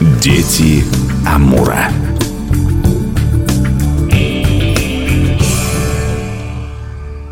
Дети Амура.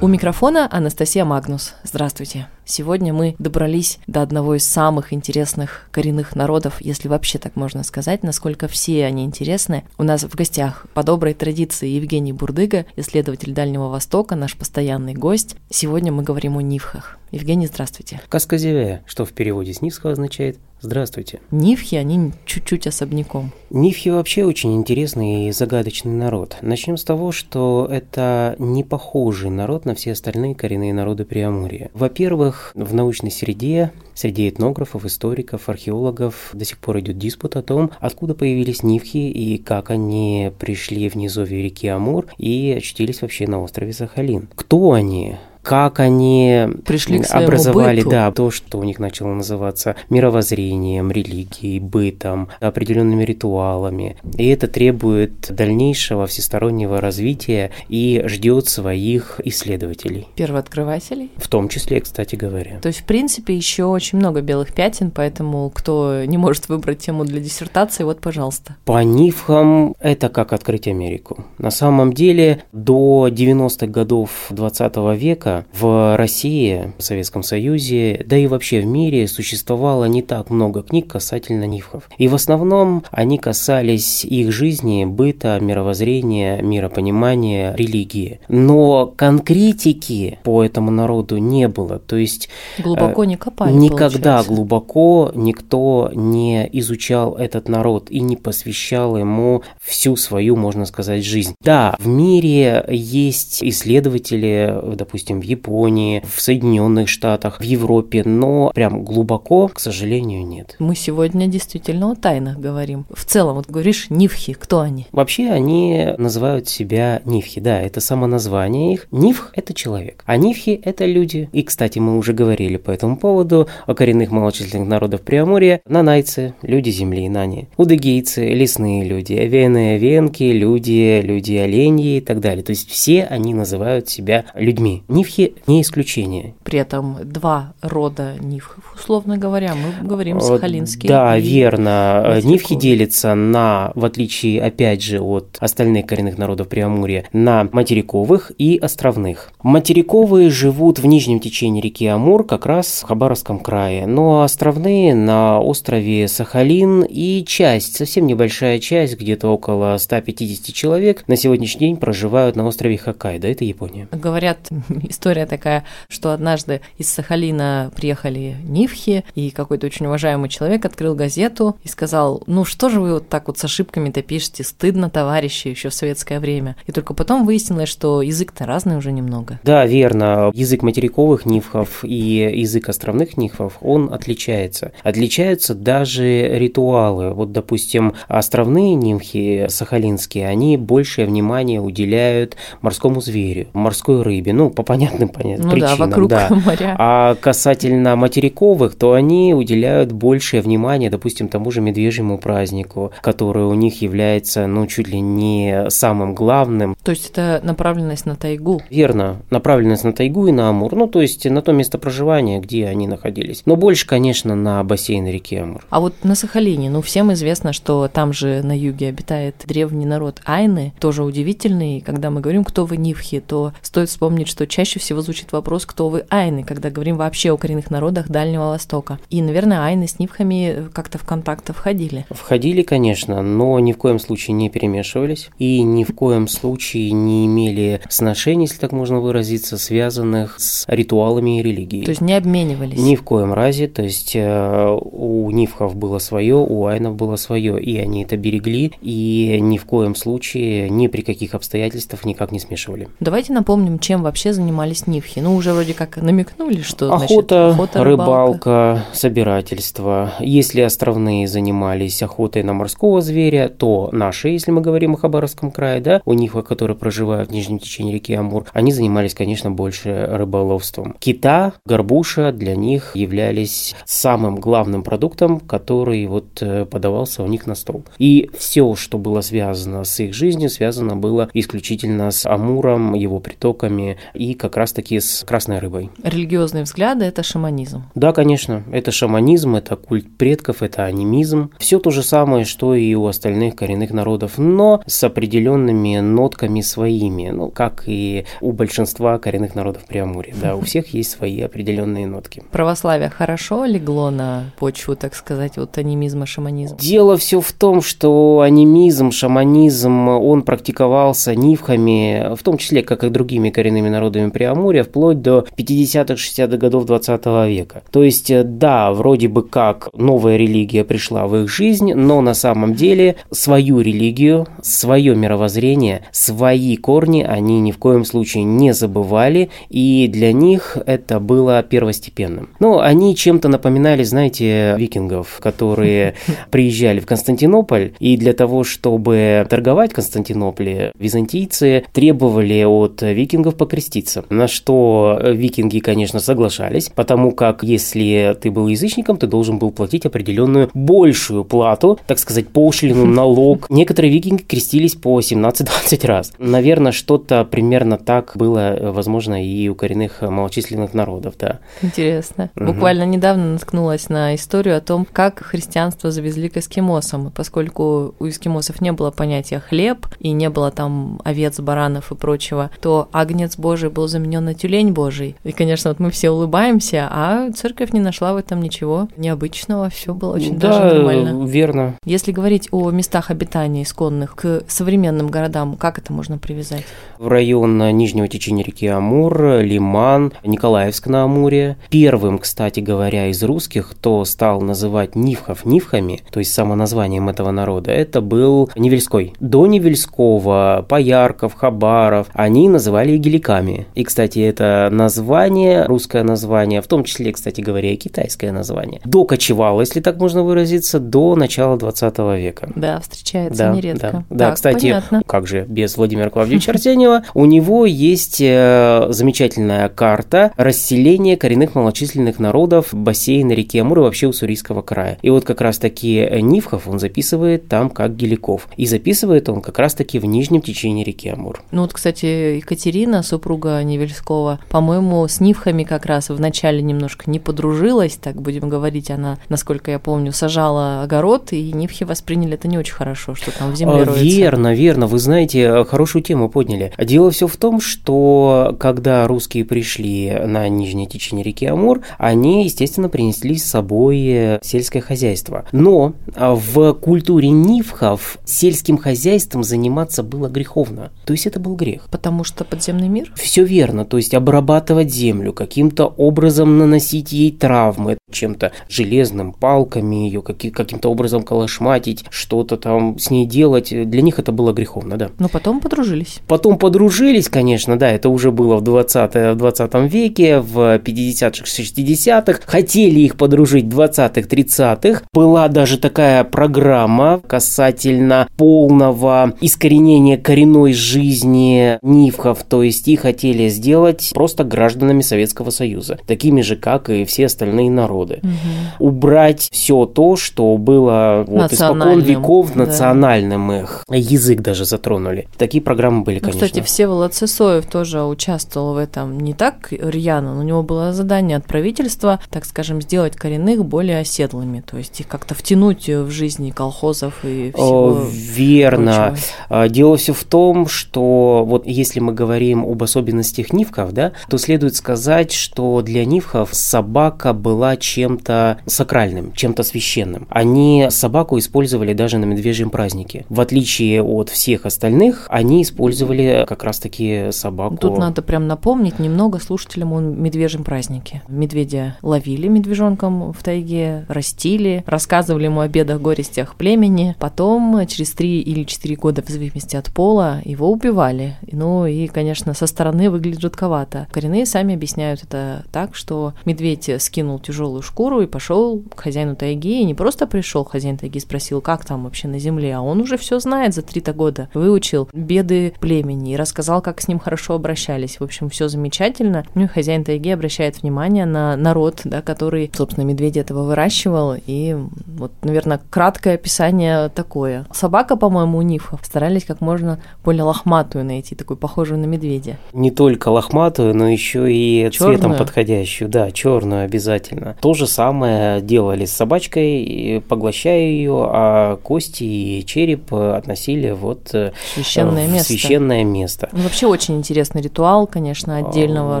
У микрофона Анастасия Магнус. Здравствуйте. Сегодня мы добрались до одного из самых интересных коренных народов, если вообще так можно сказать, насколько все они интересны. У нас в гостях по доброй традиции Евгений Бурдыга, исследователь Дальнего Востока, наш постоянный гость. Сегодня мы говорим о нивхах. Евгений, здравствуйте. Касказеве, что в переводе с нивского означает Здравствуйте. Нивхи, они чуть-чуть особняком. Нивхи вообще очень интересный и загадочный народ. Начнем с того, что это не похожий народ на все остальные коренные народы Преамурья. Во-первых, в научной среде Среди этнографов, историков, археологов до сих пор идет диспут о том, откуда появились нивхи и как они пришли в реки Амур и очутились вообще на острове Сахалин. Кто они? Как они Пришли к образовали, быту. да, то, что у них начало называться мировоззрением, религией, бытом, определенными ритуалами. И это требует дальнейшего всестороннего развития и ждет своих исследователей. Первооткрывателей? В том числе, кстати говоря. То есть, в принципе, еще очень много белых пятен, поэтому кто не может выбрать тему для диссертации, вот, пожалуйста. По нифхам это как открыть Америку. На самом деле, до 90-х годов 20 века в России, в Советском Союзе, да и вообще в мире существовало не так много книг касательно нифхов. И в основном они касались их жизни, быта, мировоззрения, миропонимания, религии. Но конкретики по этому народу не было. То есть глубоко не копали. Никогда получается. глубоко никто не изучал этот народ и не посвящал ему всю свою, можно сказать, жизнь. Да, в мире есть исследователи, допустим, Японии, в Соединенных Штатах, в Европе, но прям глубоко, к сожалению, нет. Мы сегодня действительно о тайнах говорим. В целом, вот говоришь, нивхи, кто они? Вообще они называют себя нивхи, да, это само название их. Нивх – это человек, а нивхи – это люди. И, кстати, мы уже говорили по этому поводу о коренных малочисленных народов Преамурья. Нанайцы – люди земли, нани. Удыгейцы – лесные люди. Вены – венки, люди, люди оленьи и так далее. То есть все они называют себя людьми. Нивхи не исключение. При этом два рода нивхов, условно говоря, мы говорим сахалинский. Да, верно. Нивхи делятся на, в отличие, опять же, от остальных коренных народов Преамурья, на материковых и островных. Материковые живут в нижнем течении реки Амур, как раз в Хабаровском крае, но островные на острове Сахалин и часть, совсем небольшая часть, где-то около 150 человек, на сегодняшний день проживают на острове Хоккайдо, это Япония. Говорят, история такая, что однажды из Сахалина приехали нивхи, и какой-то очень уважаемый человек открыл газету и сказал, ну что же вы вот так вот с ошибками-то пишете, стыдно, товарищи, еще в советское время. И только потом выяснилось, что язык-то разный уже немного. Да, верно. Язык материковых нивхов и язык островных нивхов, он отличается. Отличаются даже ритуалы. Вот, допустим, островные нимхи сахалинские, они большее внимание уделяют морскому зверю, морской рыбе, ну, по понятным понятным ну причинам. Да, вокруг да. моря. А касательно материковых, то они уделяют большее внимание, допустим, тому же медвежьему празднику, который у них является, ну, чуть ли не самым главным. То есть это направленность на тайгу? Верно, направленность на тайгу и на Амур, ну, то есть на то место проживания, где они находились. Но больше, конечно, на бассейн реки Амур. А вот на Сахалине, ну, всем известно, что там же на юге обитает древний народ Айны, тоже удивительный. Когда мы говорим, кто вы нивхи, то стоит вспомнить, что чаще всего звучит вопрос, кто вы айны, когда говорим вообще о коренных народах Дальнего Востока. И, наверное, айны с нивхами как-то в контакт входили. Входили, конечно, но ни в коем случае не перемешивались и ни в коем случае не имели сношений, если так можно выразиться, связанных с ритуалами и религией. То есть не обменивались? Ни в коем разе, то есть э, у нивхов было свое, у айнов было свое, и они это берегли, и ни в коем случае, ни при каких обстоятельствах никак не смешивали. Давайте напомним, чем вообще занимались нивхи. Ну, уже вроде как намекнули, что охота, значит, охота рыбалка, собирательство. Если островные занимались охотой на морского зверя, то наши, если мы говорим о Хабаровском крае, да, у них, которые проживают в нижнем течении реки Амур, они занимались, конечно, больше рыболовством. Кита, горбуша для них являлись самым главным продуктом, который вот э, подавался у них на стол. И все, что было связано с их жизнью, связано было исключительно с Амуром, его притоками и как как раз-таки с красной рыбой. Религиозные взгляды – это шаманизм. Да, конечно, это шаманизм, это культ предков, это анимизм. Все то же самое, что и у остальных коренных народов, но с определенными нотками своими, ну, как и у большинства коренных народов Приамурья. Да, у всех есть свои определенные нотки. Православие хорошо легло на почву, так сказать, вот анимизма, шаманизма? Дело все в том, что анимизм, шаманизм, он практиковался нивхами, в том числе, как и другими коренными народами Приамурья, вплоть до 50-60-х годов 20 века. То есть, да, вроде бы как новая религия пришла в их жизнь, но на самом деле свою религию, свое мировоззрение, свои корни они ни в коем случае не забывали, и для них это было первостепенным. Ну, они чем-то напоминали, знаете, викингов, которые приезжали в Константинополь, и для того, чтобы торговать в Константинополе, византийцы требовали от викингов покреститься. На что викинги, конечно, соглашались, потому как если ты был язычником, ты должен был платить определенную большую плату, так сказать, пошлину, налог. Некоторые викинги крестились по 17-20 раз. Наверное, что-то примерно так было, возможно, и у коренных малочисленных народов, да. Интересно. Угу. Буквально недавно наткнулась на историю о том, как христианство завезли к эскимосам, поскольку у эскимосов не было понятия хлеб и не было там овец, баранов и прочего, то агнец Божий был заменен на тюлень Божий. И, конечно, вот мы все улыбаемся, а церковь не нашла в этом ничего необычного, все было очень да, даже нормально. верно. Если говорить о местах обитания исконных к современным городам, как это можно привязать? В район нижнего течения реки Амур, Лиман, Николаевск на Амуре. Первым, кстати говоря, из русских, кто стал называть нивхов нивхами, то есть самоназванием этого народа, это был Невельской. До Невельского, Поярков, Хабаров, они называли игеликами. И, кстати, это название, русское название, в том числе, кстати говоря, и китайское название, докочевало, если так можно выразиться, до начала 20 века. Да, встречается да, нередко. Да, да так, кстати, понятно. как же без Владимира Клавдевича Артеньева, у него есть э, замечательная карта расселения коренных малочисленных народов бассейна реки Амур и вообще Уссурийского края. И вот как раз таки Нивхов он записывает там как Геликов. И записывает он как раз таки в нижнем течении реки Амур. Ну вот, кстати, Екатерина, супруга Невельского, по-моему, с Нивхами как раз вначале немножко не подружилась, так будем говорить, она, насколько я помню, сажала огород, и Нивхи восприняли это не очень хорошо, что там в земле а, роется. Верно, верно, вы знаете, хорошую тему подняли. Дело все в том, что когда русские пришли на нижнее течение реки Амур, они, естественно, принесли с собой сельское хозяйство. Но в культуре нивхов сельским хозяйством заниматься было греховно. То есть это был грех. Потому что подземный мир? Все верно. То есть обрабатывать землю, каким-то образом наносить ей травмы, чем-то железным, палками ее, каким-то образом колошматить, что-то там с ней делать. Для них это было греховно, да. Но потом подружились. Потом подружились, конечно, да, это уже было в 20, в 20 веке, в 50-х, 60-х. Хотели их подружить в 20-х, 30-х. Была даже такая программа касательно полного искоренения коренной жизни нивхов, то есть их хотели сделать просто гражданами Советского Союза, такими же, как и все остальные народы. Угу. Убрать все то, что было вот испокон веков национальным да. их. Язык даже затронули. Такие программы были, ну, конечно. Кстати, Всеволод Сысоев тоже участвовал в этом не так рьяно, но у него было задание от правительства, так скажем, сделать коренных более оседлыми, то есть их как-то втянуть в жизни колхозов и всего Верно. Прочего. А, дело все в том, что вот если мы говорим об особенностях нивков, да, то следует сказать, что для нивков собака была чем-то сакральным, чем-то священным. Они собаку использовали даже на медвежьем празднике. В отличие от всех остальных, они использовали как раз-таки собаку. Тут надо прям напомнить немного слушателям о медвежьем празднике. Медведя ловили медвежонком в тайге, растили, рассказывали ему о бедах, горестях племени. Потом, через три или четыре года, в зависимости от пола, его убивали. Ну и, конечно, со стороны выглядит жутковато. Коренные сами объясняют это так, что медведь скинул тяжелую шкуру и пошел к хозяину тайги. И не просто пришел хозяин тайги, спросил, как там вообще на земле, а он уже все знает за три-то года. Выучил беды племени и рассказал, как с ним хорошо обращались. В общем, все замечательно. Ну и хозяин тайги обращает внимание на народ, да, который, собственно, медведя этого выращивал. И вот, наверное, краткое описание такое. Собака, по-моему, у Нифхов старались как можно более лохматую найти, такую похожую на медведя. Не только лохматую, но еще и черную. цветом подходящую. Да, черную обязательно. То же самое делали с собачкой, поглощая ее, а кости и череп относили вот э, священное в место. священное место. Ну, вообще очень интересный ритуал, конечно, отдельного а,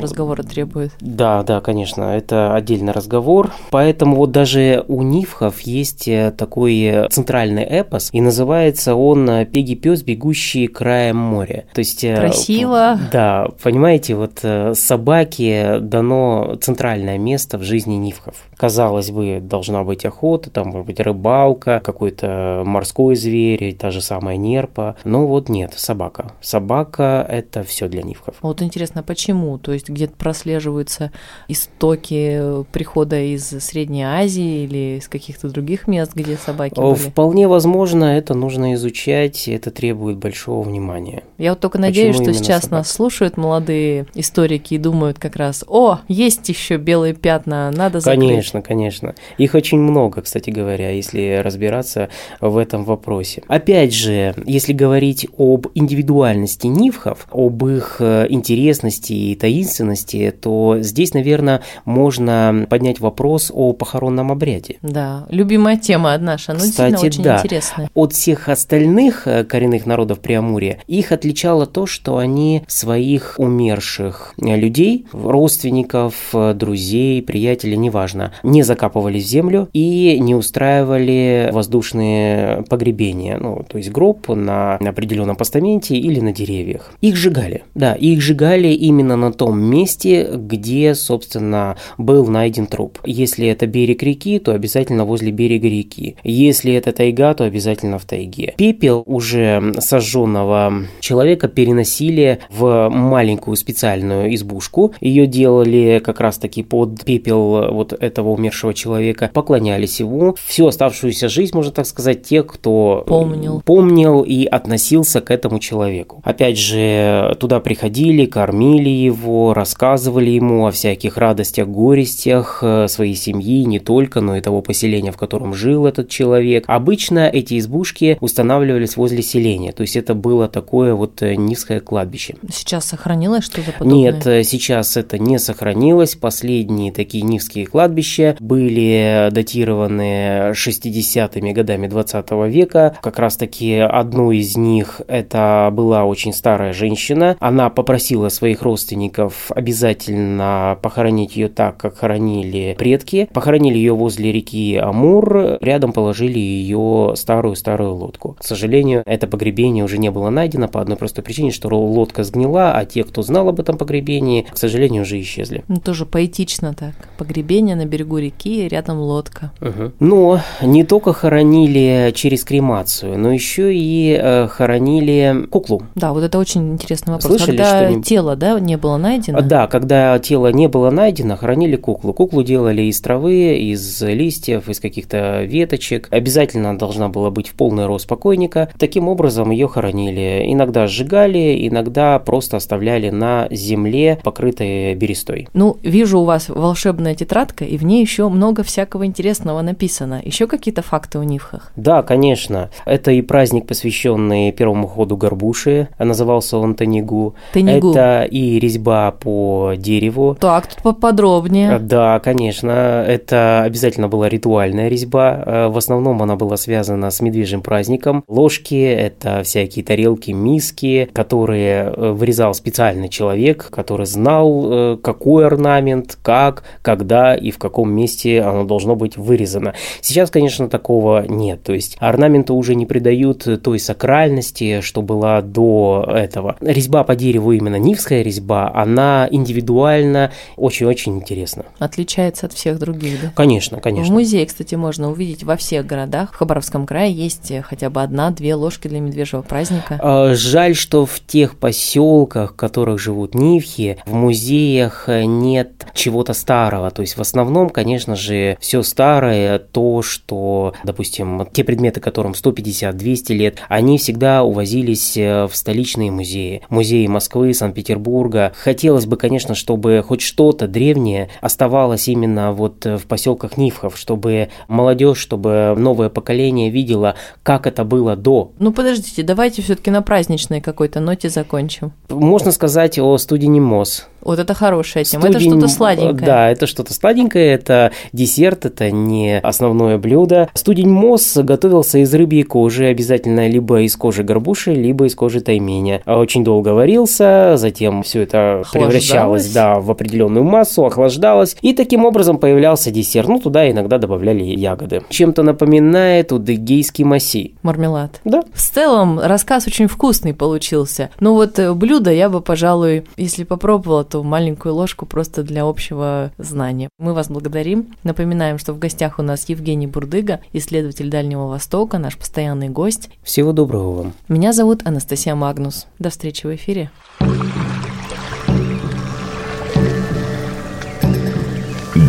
разговора требует. Да, да, конечно, это отдельный разговор. Поэтому вот даже у Нивхов есть э, такой центральный эпос, и называется он «Пеги пес, бегущий краем моря». То есть... Э, Красиво. Да, понимаете, вот собаке дано центральное место в жизни Нивхов. Казалось бы, должна быть охота, там, может быть, рыбалка, какой-то морской зверь, та же самая нерпа. Но вот нет, собака. Собака – это все для Нивхов. Вот интересно, почему? То есть где-то прослеживаются истоки прихода из Средней Азии или из каких-то других мест, где собаки были? Вполне возможно, это нужно изучать, это требует большого внимания. Я вот только надеюсь, Почему что сейчас собака? нас слушают молодые историки и думают как раз, о, есть еще белые пятна, надо закрыть. Конечно, конечно. Их очень много, кстати говоря, если разбираться в этом вопросе. Опять же, если говорить об индивидуальности нивхов, об их э, интересности и таинственности, то здесь, наверное, можно поднять вопрос о похоронном обряде. Да, любимая тема наша, но Кстати, действительно очень да. интересная. От всех остальных э, коренных народов Преамурья их отличало то, что они своих умерших людей, родственников, э, друзей, приятелей, неважно, не закапывали в землю и не устраивали воздушные погребения, ну, то есть гроб на определенном постаменте или на деревьях. Их сжигали, да, их сжигали именно на том месте, где, собственно, был найден труп. Если это берег реки, то обязательно возле берега реки. Если это тайга, то обязательно в тайге. Пепел уже сожженного человека переносили в маленькую специальную избушку. Ее делали как раз-таки под пепел вот этого умершего человека, поклонялись ему. Всю оставшуюся жизнь, можно так сказать, те, кто помнил, помнил и относился к этому человеку. Опять же, туда приходили, кормили его, рассказывали ему о всяких радостях, горестях э, своей семьи, не только, но и того поселения, в котором жил этот человек. Обычно эти избушки устанавливались возле селения, то есть это было такое вот э, низкое кладбище. Сейчас сохранилось что-то подобное? Нет, э, сейчас это не сохранилось. Последние такие низкие кладбища были датированы 60-ми годами 20 века. Как раз таки одну из них это была очень старая женщина. Она попросила своих родственников обязательно похоронить ее так, как хоронили предки. Похоронили ее возле реки Амур, рядом положили ее старую-старую лодку. К сожалению, это погребение уже не было найдено по одной простой причине, что лодка сгнила, а те, кто знал об этом погребении, к сожалению, уже исчезли. Ну, тоже поэтично так. Погребение на берегу реки, рядом лодка. Угу. Но не только хоронили через кремацию, но еще и э, хоронили куклу. Да, вот это очень интересный вопрос. Слышали, когда что тело, да, не было найдено? Да, когда тело не было найдено, хоронили куклу. Куклу делали из травы, из листьев, из каких-то веточек. Обязательно должна была быть в полный рост покойника. Таким образом ее хоронили. Иногда сжигали, иногда просто оставляли на земле, покрытой берестой. Ну, вижу у вас волшебная тетрадка, и в ней еще много всякого интересного написано. Еще какие-то факты о Нивхах? Да, конечно. Это и праздник, посвященный первому ходу горбуши. Назывался он Танигу. Танигу. Это и резьба по дереву. Так, тут поподробнее. Да, конечно. Это обязательно была ритуальная резьба. Э, в основном она была связана с медвежьим праздником. Ложки – это всякие тарелки, миски, которые э, вырезал специальный человек, который знал, э, какой орнамент, как, когда и в каком месте оно должно быть вырезано. Сейчас, конечно, такого нет. То есть орнаменты уже не придают той сакральности, что была до этого. Резьба по дереву, именно нивская резьба, она индивидуально очень-очень интересна. Отличается от всех других, да? Конечно, конечно. В музее, кстати, можно увидеть во всех городах. В Хабаровском крае есть хотя бы одна-две ложки для медвежьего праздника. А, жаль, что в тех поселках, в которых живут нивхи, в музеях нет чего-то старого. То есть в основном конечно же, все старое, то, что, допустим, те предметы, которым 150-200 лет, они всегда увозились э, в столичные музеи. Музеи Москвы, Санкт-Петербурга. Хотелось бы, конечно, чтобы хоть что-то древнее оставалось именно вот в поселках Нивхов, чтобы молодежь, чтобы новое поколение видело, как это было до. Ну подождите, давайте все-таки на праздничной какой-то ноте закончим. Можно сказать о студии МОЗ. Вот это хорошая тема. Студень... Это что-то сладенькое. Да, это что-то сладенькое, это десерт, это не основное блюдо. Студень Мосс готовился из рыбьей кожи, обязательно либо из кожи горбуши, либо из кожи тайменя. Очень долго варился, затем все это превращалось да, в определенную массу, охлаждалось, и таким образом появлялся десерт. Ну, туда иногда добавляли ягоды. Чем-то напоминает удыгейский масси. Мармелад. Да. В целом, рассказ очень вкусный получился. Но вот э, блюдо я бы, пожалуй, если попробовала, эту маленькую ложку просто для общего знания. Мы вас благодарим. Напоминаем, что в гостях у нас Евгений Бурдыга, исследователь Дальнего Востока, наш постоянный гость. Всего доброго вам. Меня зовут Анастасия Магнус. До встречи в эфире.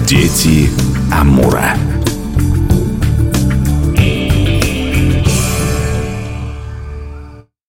Дети Амура.